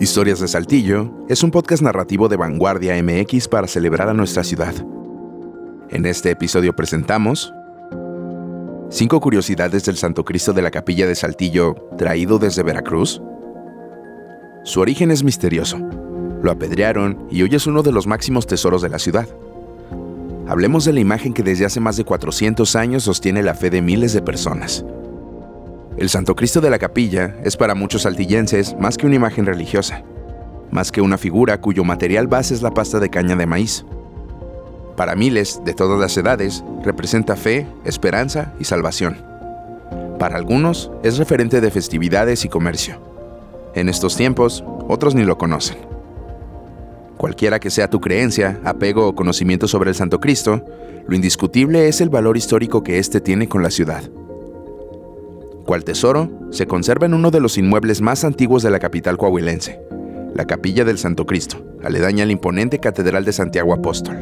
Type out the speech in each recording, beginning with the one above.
Historias de Saltillo es un podcast narrativo de Vanguardia MX para celebrar a nuestra ciudad. En este episodio presentamos cinco curiosidades del Santo Cristo de la Capilla de Saltillo traído desde Veracruz. Su origen es misterioso. Lo apedrearon y hoy es uno de los máximos tesoros de la ciudad. Hablemos de la imagen que desde hace más de 400 años sostiene la fe de miles de personas. El Santo Cristo de la Capilla es para muchos saltillenses más que una imagen religiosa, más que una figura cuyo material base es la pasta de caña de maíz. Para miles de todas las edades representa fe, esperanza y salvación. Para algunos es referente de festividades y comercio. En estos tiempos, otros ni lo conocen. Cualquiera que sea tu creencia, apego o conocimiento sobre el Santo Cristo, lo indiscutible es el valor histórico que éste tiene con la ciudad cual tesoro se conserva en uno de los inmuebles más antiguos de la capital coahuilense, la Capilla del Santo Cristo, aledaña a la imponente Catedral de Santiago Apóstol.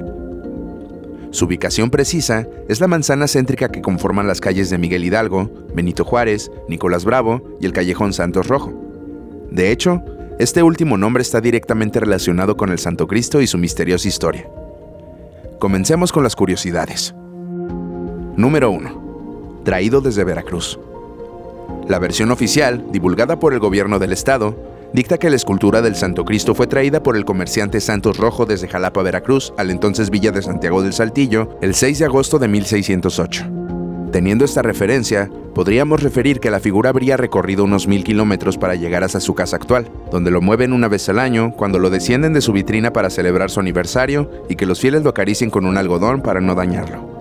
Su ubicación precisa es la manzana céntrica que conforman las calles de Miguel Hidalgo, Benito Juárez, Nicolás Bravo y el Callejón Santos Rojo. De hecho, este último nombre está directamente relacionado con el Santo Cristo y su misteriosa historia. Comencemos con las curiosidades. Número 1. Traído desde Veracruz. La versión oficial, divulgada por el gobierno del estado, dicta que la escultura del Santo Cristo fue traída por el comerciante Santos Rojo desde Jalapa, Veracruz, al entonces Villa de Santiago del Saltillo, el 6 de agosto de 1608. Teniendo esta referencia, podríamos referir que la figura habría recorrido unos mil kilómetros para llegar hasta su casa actual, donde lo mueven una vez al año, cuando lo descienden de su vitrina para celebrar su aniversario y que los fieles lo acaricien con un algodón para no dañarlo.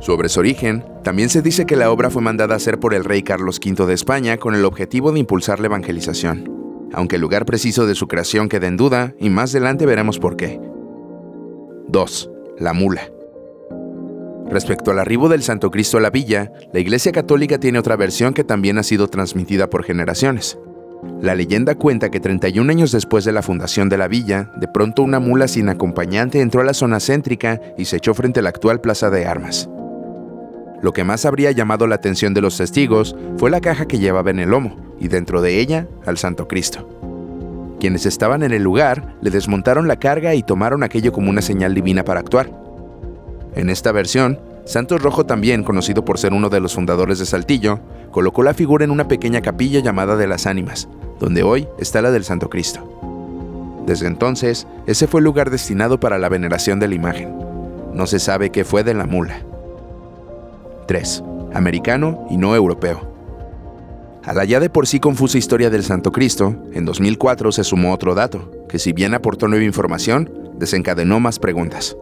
Sobre su origen, también se dice que la obra fue mandada a hacer por el rey Carlos V de España con el objetivo de impulsar la evangelización, aunque el lugar preciso de su creación queda en duda y más adelante veremos por qué. 2. La mula. Respecto al arribo del Santo Cristo a la villa, la Iglesia Católica tiene otra versión que también ha sido transmitida por generaciones. La leyenda cuenta que 31 años después de la fundación de la villa, de pronto una mula sin acompañante entró a la zona céntrica y se echó frente a la actual Plaza de Armas. Lo que más habría llamado la atención de los testigos fue la caja que llevaba en el lomo, y dentro de ella al Santo Cristo. Quienes estaban en el lugar le desmontaron la carga y tomaron aquello como una señal divina para actuar. En esta versión, Santos Rojo también, conocido por ser uno de los fundadores de Saltillo, colocó la figura en una pequeña capilla llamada de las Ánimas, donde hoy está la del Santo Cristo. Desde entonces, ese fue el lugar destinado para la veneración de la imagen. No se sabe qué fue de la mula. 3. Americano y no europeo. A la ya de por sí confusa historia del Santo Cristo, en 2004 se sumó otro dato, que si bien aportó nueva información, desencadenó más preguntas.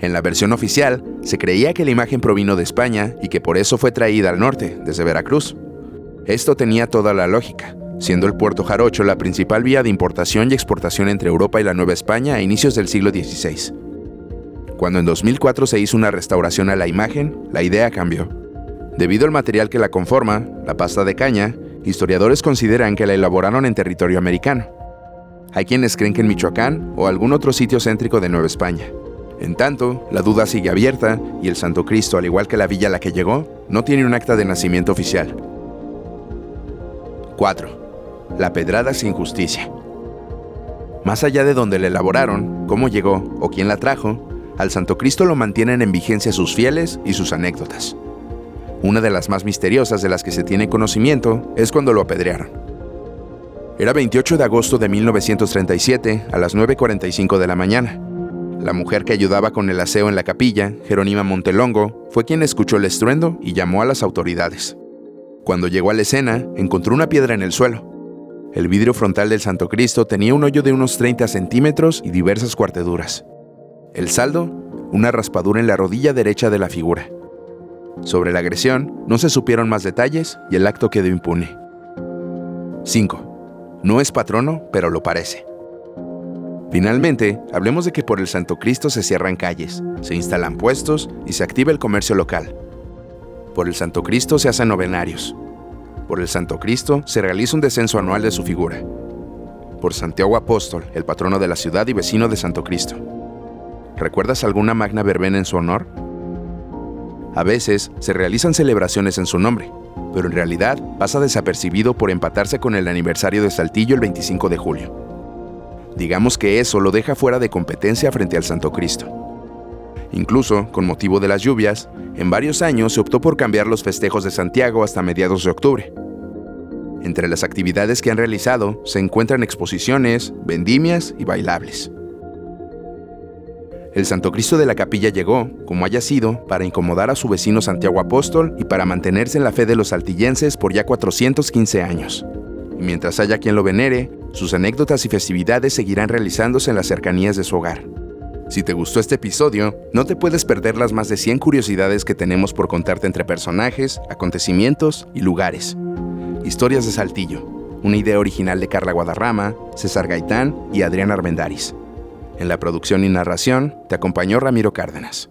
En la versión oficial, se creía que la imagen provino de España y que por eso fue traída al norte, desde Veracruz. Esto tenía toda la lógica, siendo el puerto Jarocho la principal vía de importación y exportación entre Europa y la Nueva España a inicios del siglo XVI. Cuando en 2004 se hizo una restauración a la imagen, la idea cambió. Debido al material que la conforma, la pasta de caña, historiadores consideran que la elaboraron en territorio americano. Hay quienes creen que en Michoacán o algún otro sitio céntrico de Nueva España. En tanto, la duda sigue abierta y el Santo Cristo, al igual que la villa a la que llegó, no tiene un acta de nacimiento oficial. 4. La pedrada sin justicia. Más allá de donde la elaboraron, cómo llegó o quién la trajo, al Santo Cristo lo mantienen en vigencia sus fieles y sus anécdotas. Una de las más misteriosas de las que se tiene conocimiento es cuando lo apedrearon. Era 28 de agosto de 1937 a las 9.45 de la mañana. La mujer que ayudaba con el aseo en la capilla, Jerónima Montelongo, fue quien escuchó el estruendo y llamó a las autoridades. Cuando llegó a la escena, encontró una piedra en el suelo. El vidrio frontal del Santo Cristo tenía un hoyo de unos 30 centímetros y diversas cuarteduras. El saldo, una raspadura en la rodilla derecha de la figura. Sobre la agresión, no se supieron más detalles y el acto quedó impune. 5. No es patrono, pero lo parece. Finalmente, hablemos de que por el Santo Cristo se cierran calles, se instalan puestos y se activa el comercio local. Por el Santo Cristo se hacen novenarios. Por el Santo Cristo se realiza un descenso anual de su figura. Por Santiago Apóstol, el patrono de la ciudad y vecino de Santo Cristo. ¿Recuerdas alguna magna verbena en su honor? A veces se realizan celebraciones en su nombre, pero en realidad pasa desapercibido por empatarse con el aniversario de Saltillo el 25 de julio. Digamos que eso lo deja fuera de competencia frente al Santo Cristo. Incluso, con motivo de las lluvias, en varios años se optó por cambiar los festejos de Santiago hasta mediados de octubre. Entre las actividades que han realizado se encuentran exposiciones, vendimias y bailables. El Santo Cristo de la Capilla llegó, como haya sido, para incomodar a su vecino Santiago Apóstol y para mantenerse en la fe de los saltillenses por ya 415 años. Y mientras haya quien lo venere, sus anécdotas y festividades seguirán realizándose en las cercanías de su hogar. Si te gustó este episodio, no te puedes perder las más de 100 curiosidades que tenemos por contarte entre personajes, acontecimientos y lugares. Historias de Saltillo, una idea original de Carla Guadarrama, César Gaitán y Adrián Armendaris. En la producción y narración te acompañó Ramiro Cárdenas.